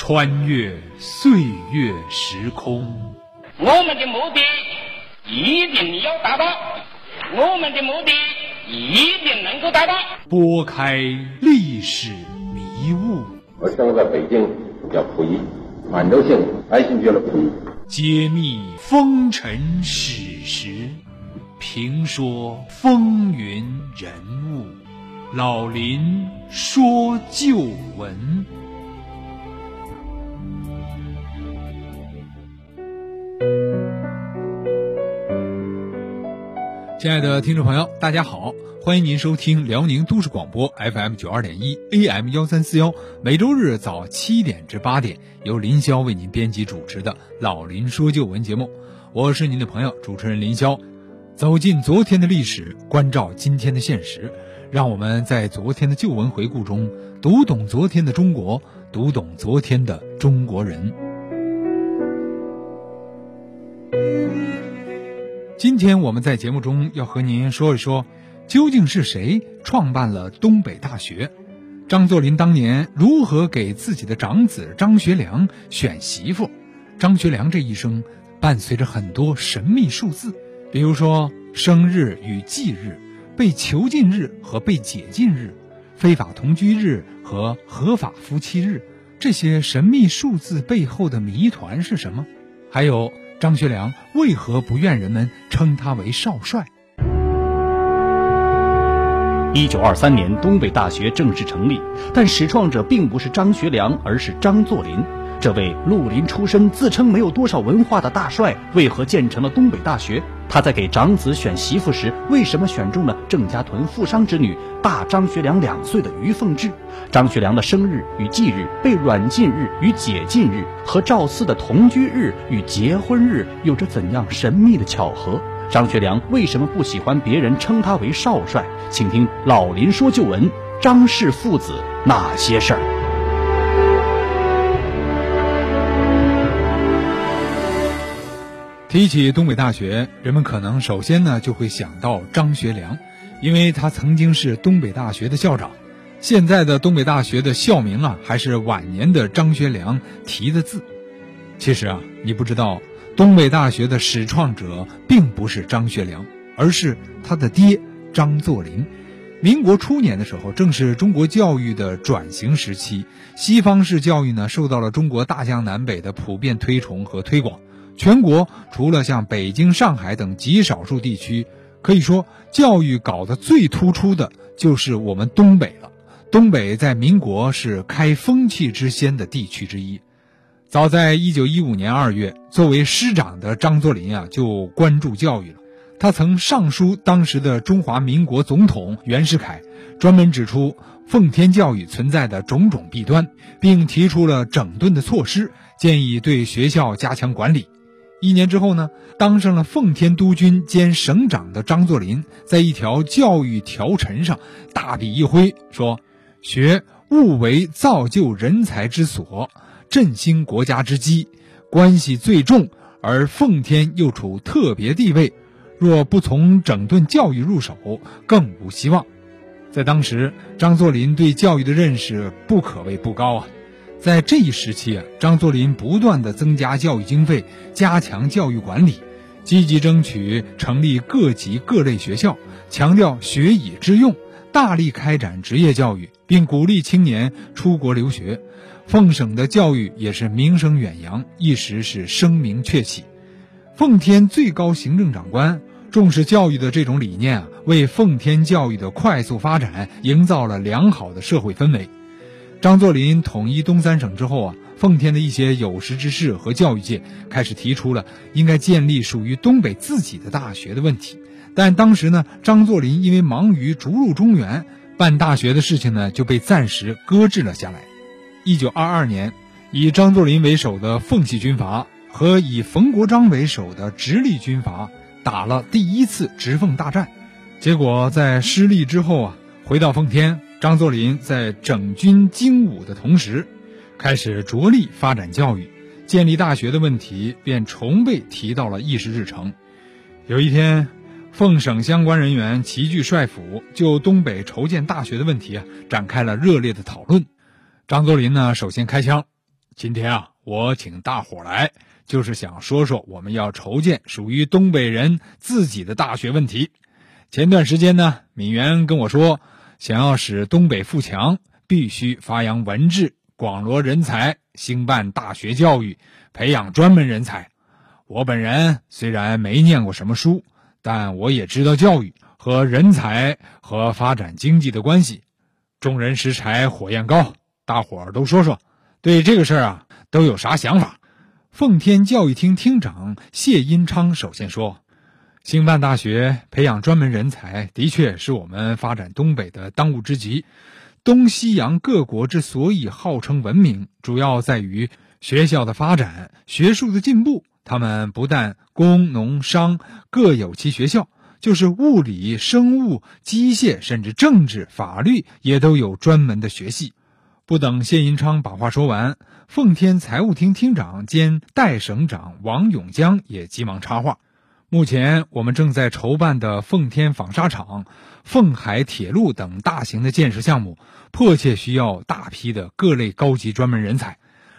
穿越岁月时空。我们的目的一定要达到，我们的目的一定能够达到。拨开历史迷雾，我生在北京，叫溥仪，满洲姓，爱新觉罗溥仪。揭秘风尘史实，评说风云人物。老林说旧闻。亲爱的听众朋友，大家好，欢迎您收听辽宁都市广播 FM 九二点一 AM 幺三四幺，每周日早七点至八点，由林霄为您编辑主持的《老林说旧闻》节目，我是您的朋友主持人林霄。走进昨天的历史，关照今天的现实，让我们在昨天的旧闻回顾中，读懂昨天的中国，读懂昨天的中国人。今天我们在节目中要和您说一说，究竟是谁创办了东北大学？张作霖当年如何给自己的长子张学良选媳妇？张学良这一生伴随着很多神秘数字，比如说生日与忌日、被囚禁日和被解禁日、非法同居日和合法夫妻日，这些神秘数字背后的谜团是什么？还有。张学良为何不愿人们称他为少帅？一九二三年，东北大学正式成立，但始创者并不是张学良，而是张作霖。这位绿林出身、自称没有多少文化的大帅，为何建成了东北大学？他在给长子选媳妇时，为什么选中了郑家屯富商之女大张学良两岁的于凤至？张学良的生日与忌日、被软禁日与解禁日和赵四的同居日与结婚日有着怎样神秘的巧合？张学良为什么不喜欢别人称他为少帅？请听老林说旧闻：张氏父子那些事儿。提起东北大学，人们可能首先呢就会想到张学良，因为他曾经是东北大学的校长。现在的东北大学的校名啊，还是晚年的张学良题的字。其实啊，你不知道，东北大学的始创者并不是张学良，而是他的爹张作霖。民国初年的时候，正是中国教育的转型时期，西方式教育呢受到了中国大江南北的普遍推崇和推广。全国除了像北京、上海等极少数地区，可以说教育搞得最突出的就是我们东北了。东北在民国是开风气之先的地区之一。早在一九一五年二月，作为师长的张作霖啊，就关注教育了。他曾上书当时的中华民国总统袁世凯，专门指出奉天教育存在的种种弊端，并提出了整顿的措施，建议对学校加强管理。一年之后呢，当上了奉天督军兼省长的张作霖，在一条教育条陈上大笔一挥，说：“学务为造就人才之所，振兴国家之基，关系最重。而奉天又处特别地位，若不从整顿教育入手，更无希望。”在当时，张作霖对教育的认识不可谓不高啊。在这一时期啊，张作霖不断的增加教育经费，加强教育管理，积极争取成立各级各类学校，强调学以致用，大力开展职业教育，并鼓励青年出国留学。奉省的教育也是名声远扬，一时是声名鹊起。奉天最高行政长官重视教育的这种理念啊，为奉天教育的快速发展营造了良好的社会氛围。张作霖统一东三省之后啊，奉天的一些有识之士和教育界开始提出了应该建立属于东北自己的大学的问题。但当时呢，张作霖因为忙于逐鹿中原，办大学的事情呢就被暂时搁置了下来。一九二二年，以张作霖为首的奉系军阀和以冯国璋为首的直隶军阀打了第一次直奉大战，结果在失利之后啊，回到奉天。张作霖在整军精武的同时，开始着力发展教育，建立大学的问题便重被提到了议事日程。有一天，奉省相关人员齐聚帅府，就东北筹建大学的问题啊展开了热烈的讨论。张作霖呢，首先开枪，今天啊，我请大伙来，就是想说说我们要筹建属于东北人自己的大学问题。前段时间呢，闵元跟我说，想要使东北富强，必须发扬文治，广罗人才，兴办大学教育，培养专门人才。我本人虽然没念过什么书，但我也知道教育和人才和发展经济的关系。众人拾柴火焰高，大伙儿都说说，对这个事儿啊都有啥想法？奉天教育厅厅长谢荫昌首先说：“兴办大学，培养专门人才，的确是我们发展东北的当务之急。东西洋各国之所以号称文明，主要在于学校的发展、学术的进步。他们不但工农商各有其学校。”就是物理、生物、机械，甚至政治、法律，也都有专门的学系。不等谢银昌把话说完，奉天财务厅厅长兼代省长王永江也急忙插话：“目前我们正在筹办的奉天纺纱厂、奉海铁路等大型的建设项目，迫切需要大批的各类高级专门人才。”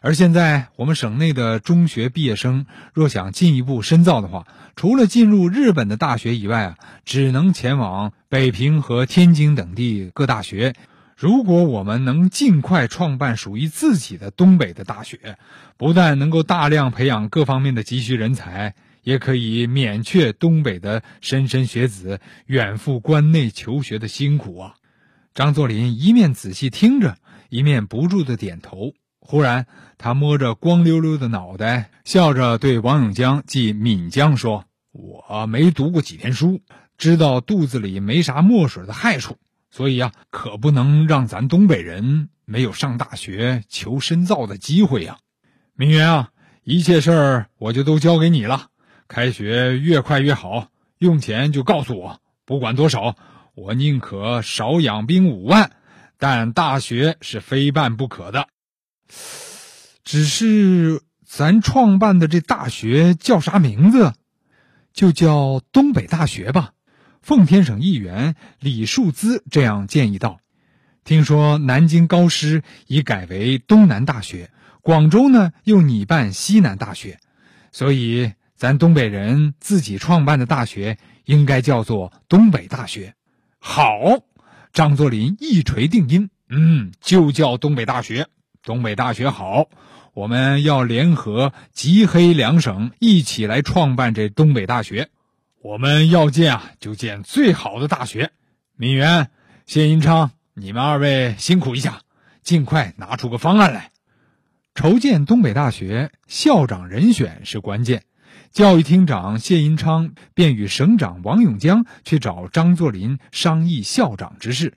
而现在，我们省内的中学毕业生若想进一步深造的话，除了进入日本的大学以外啊，只能前往北平和天津等地各大学。如果我们能尽快创办属于自己的东北的大学，不但能够大量培养各方面的急需人才，也可以免却东北的莘莘学子远赴关内求学的辛苦啊！张作霖一面仔细听着，一面不住的点头。忽然，他摸着光溜溜的脑袋，笑着对王永江即闽江说：“我没读过几天书，知道肚子里没啥墨水的害处，所以啊，可不能让咱东北人没有上大学求深造的机会呀。”明元啊，一切事儿我就都交给你了，开学越快越好，用钱就告诉我，不管多少，我宁可少养兵五万，但大学是非办不可的。只是咱创办的这大学叫啥名字？就叫东北大学吧。奉天省议员李树滋这样建议道：“听说南京高师已改为东南大学，广州呢又拟办西南大学，所以咱东北人自己创办的大学应该叫做东北大学。”好，张作霖一锤定音：“嗯，就叫东北大学。”东北大学好，我们要联合吉黑两省一起来创办这东北大学。我们要建啊，就建最好的大学。闵元、谢银昌，你们二位辛苦一下，尽快拿出个方案来。筹建东北大学，校长人选是关键。教育厅长谢银昌便与省长王永江去找张作霖商议校长之事。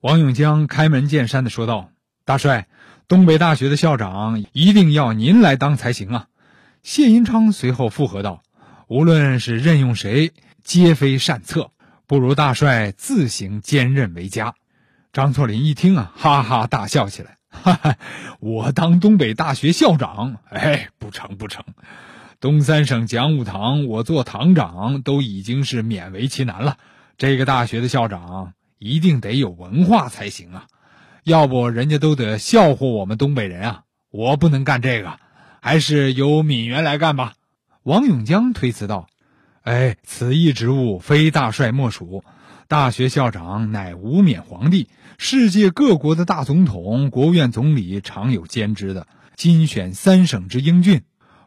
王永江开门见山的说道：“大帅。”东北大学的校长一定要您来当才行啊！谢银昌随后附和道：“无论是任用谁，皆非善策，不如大帅自行兼任为佳。”张作霖一听啊，哈哈大笑起来：“哈哈，我当东北大学校长？哎，不成不成！东三省讲武堂，我做堂长都已经是勉为其难了。这个大学的校长一定得有文化才行啊！”要不人家都得笑话我们东北人啊！我不能干这个，还是由闵元来干吧。王永江推辞道：“哎，此一职务非大帅莫属。大学校长乃无冕皇帝，世界各国的大总统、国务院总理常有兼之的。今选三省之英俊，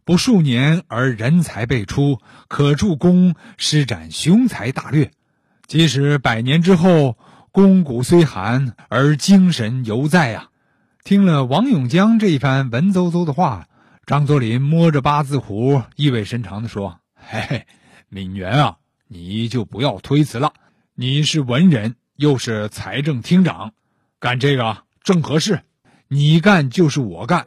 不数年而人才辈出，可助攻施展雄才大略。即使百年之后。”肱骨虽寒，而精神犹在呀！听了王永江这一番文绉绉的话，张作霖摸着八字胡，意味深长地说：“嘿嘿，敏元啊，你就不要推辞了。你是文人，又是财政厅长，干这个正合适。你干就是我干。”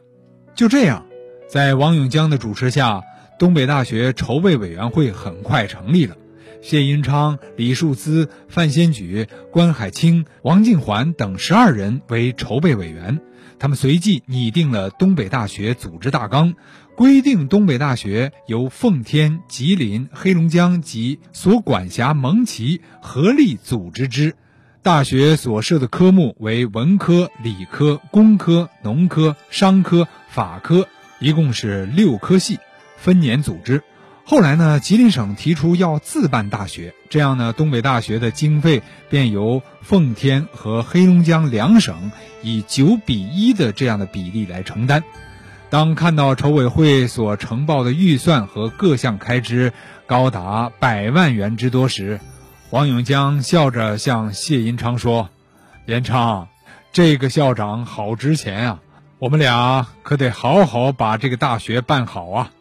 就这样，在王永江的主持下，东北大学筹备委员会很快成立了。谢银昌、李树滋、范先举、关海清、王静环等十二人为筹备委员。他们随即拟定了东北大学组织大纲，规定东北大学由奉天、吉林、黑龙江及所管辖蒙旗合力组织之。大学所设的科目为文科、理科、工科、农科、商科、法科，一共是六科系，分年组织。后来呢，吉林省提出要自办大学，这样呢，东北大学的经费便由奉天和黑龙江两省以九比一的这样的比例来承担。当看到筹委会所呈报的预算和各项开支高达百万元之多时，王永江笑着向谢银昌说：“连昌，这个校长好值钱啊，我们俩可得好好把这个大学办好啊。”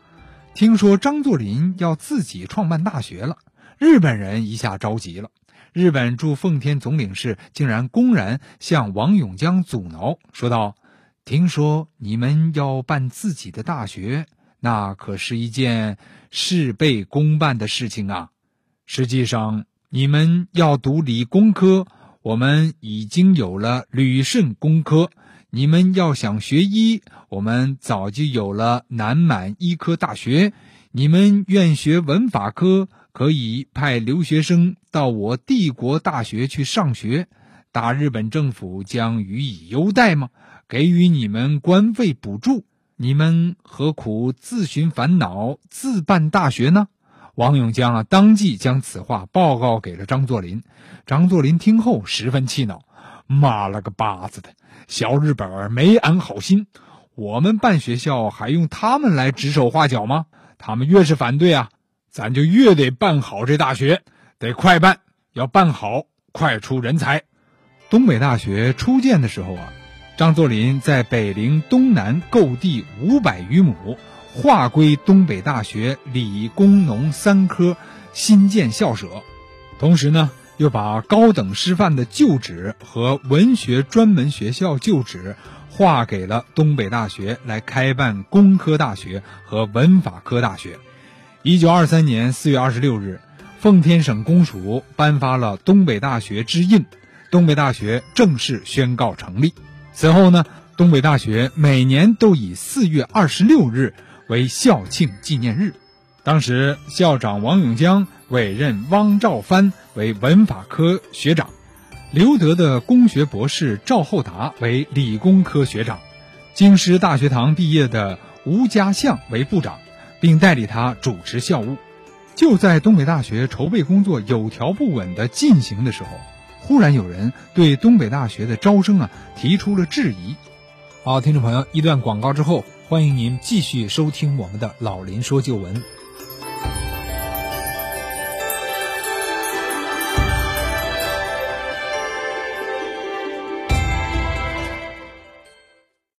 听说张作霖要自己创办大学了，日本人一下着急了。日本驻奉天总领事竟然公然向王永江阻挠，说道：“听说你们要办自己的大学，那可是一件事倍功半的事情啊！实际上，你们要读理工科，我们已经有了旅顺工科。”你们要想学医，我们早就有了南满医科大学；你们愿学文法科，可以派留学生到我帝国大学去上学。大日本政府将予以优待吗？给予你们官费补助？你们何苦自寻烦恼，自办大学呢？王永江啊，当即将此话报告给了张作霖。张作霖听后十分气恼。妈了个巴子的！小日本儿没安好心，我们办学校还用他们来指手画脚吗？他们越是反对啊，咱就越得办好这大学，得快办，要办好，快出人才。东北大学初建的时候啊，张作霖在北陵东南购地五百余亩，划归东北大学理工农三科新建校舍，同时呢。又把高等师范的旧址和文学专门学校旧址划给了东北大学，来开办工科大学和文法科大学。一九二三年四月二十六日，奉天省公署颁发了东北大学之印，东北大学正式宣告成立。此后呢，东北大学每年都以四月二十六日为校庆纪念日。当时校长王永江委任汪兆藩为文法科学长，留德的工学博士赵厚达为理工科学长，京师大学堂毕业的吴家相为部长，并代理他主持校务。就在东北大学筹备工作有条不紊地进行的时候，忽然有人对东北大学的招生啊提出了质疑。好，听众朋友，一段广告之后，欢迎您继续收听我们的老林说旧闻。